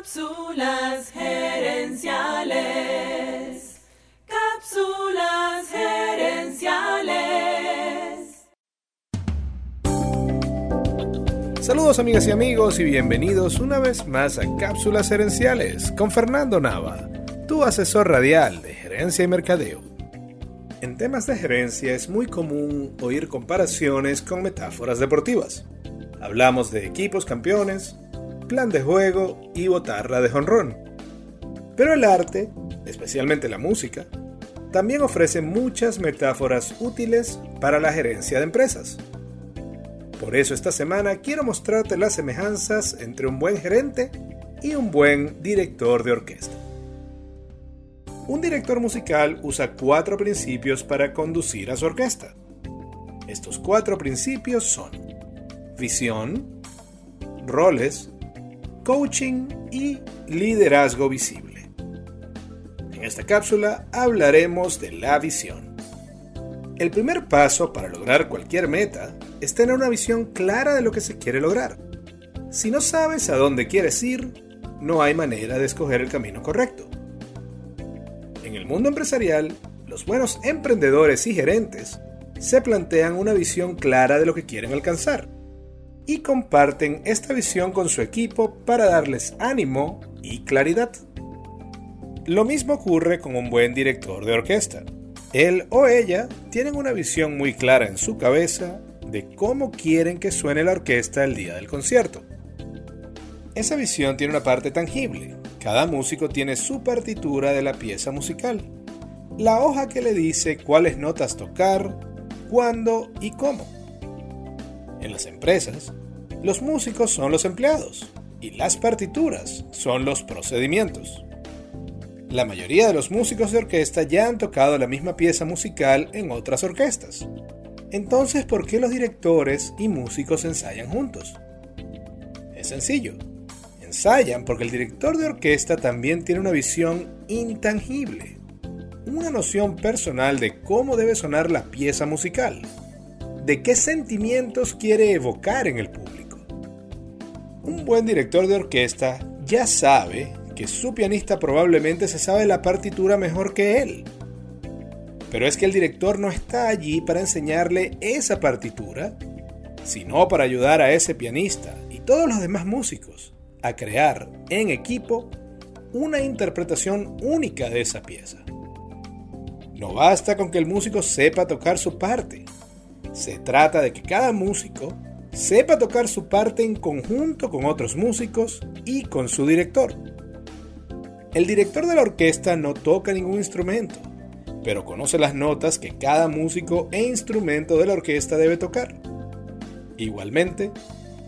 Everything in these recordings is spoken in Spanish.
Cápsulas gerenciales. Cápsulas gerenciales. Saludos amigas y amigos y bienvenidos una vez más a Cápsulas gerenciales con Fernando Nava, tu asesor radial de gerencia y mercadeo. En temas de gerencia es muy común oír comparaciones con metáforas deportivas. Hablamos de equipos campeones, plan de juego y botarra de jonrón. Pero el arte, especialmente la música, también ofrece muchas metáforas útiles para la gerencia de empresas. Por eso esta semana quiero mostrarte las semejanzas entre un buen gerente y un buen director de orquesta. Un director musical usa cuatro principios para conducir a su orquesta. Estos cuatro principios son visión, roles, coaching y liderazgo visible. En esta cápsula hablaremos de la visión. El primer paso para lograr cualquier meta es tener una visión clara de lo que se quiere lograr. Si no sabes a dónde quieres ir, no hay manera de escoger el camino correcto. En el mundo empresarial, los buenos emprendedores y gerentes se plantean una visión clara de lo que quieren alcanzar y comparten esta visión con su equipo para darles ánimo y claridad. Lo mismo ocurre con un buen director de orquesta. Él o ella tienen una visión muy clara en su cabeza de cómo quieren que suene la orquesta el día del concierto. Esa visión tiene una parte tangible. Cada músico tiene su partitura de la pieza musical. La hoja que le dice cuáles notas tocar, cuándo y cómo. En las empresas, los músicos son los empleados y las partituras son los procedimientos. La mayoría de los músicos de orquesta ya han tocado la misma pieza musical en otras orquestas. Entonces, ¿por qué los directores y músicos ensayan juntos? Es sencillo. Ensayan porque el director de orquesta también tiene una visión intangible, una noción personal de cómo debe sonar la pieza musical, de qué sentimientos quiere evocar en el público. Un buen director de orquesta ya sabe que su pianista probablemente se sabe la partitura mejor que él. Pero es que el director no está allí para enseñarle esa partitura, sino para ayudar a ese pianista y todos los demás músicos a crear en equipo una interpretación única de esa pieza. No basta con que el músico sepa tocar su parte. Se trata de que cada músico sepa tocar su parte en conjunto con otros músicos y con su director. El director de la orquesta no toca ningún instrumento, pero conoce las notas que cada músico e instrumento de la orquesta debe tocar. Igualmente,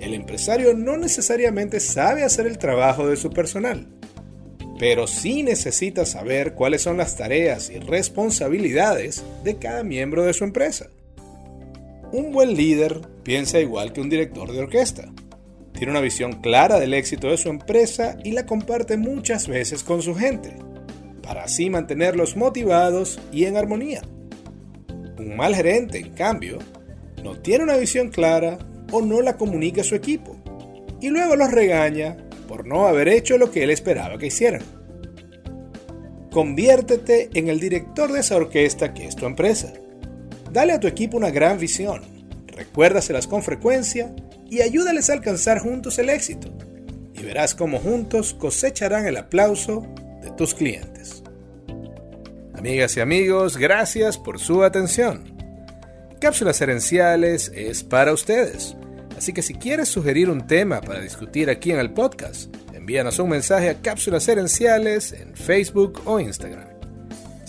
el empresario no necesariamente sabe hacer el trabajo de su personal, pero sí necesita saber cuáles son las tareas y responsabilidades de cada miembro de su empresa. Un buen líder piensa igual que un director de orquesta. Tiene una visión clara del éxito de su empresa y la comparte muchas veces con su gente, para así mantenerlos motivados y en armonía. Un mal gerente, en cambio, no tiene una visión clara o no la comunica a su equipo, y luego los regaña por no haber hecho lo que él esperaba que hicieran. Conviértete en el director de esa orquesta que es tu empresa Dale a tu equipo una gran visión, recuérdaselas con frecuencia y ayúdales a alcanzar juntos el éxito. Y verás cómo juntos cosecharán el aplauso de tus clientes. Amigas y amigos, gracias por su atención. Cápsulas Herenciales es para ustedes. Así que si quieres sugerir un tema para discutir aquí en el podcast, envíanos un mensaje a Cápsulas Herenciales en Facebook o Instagram.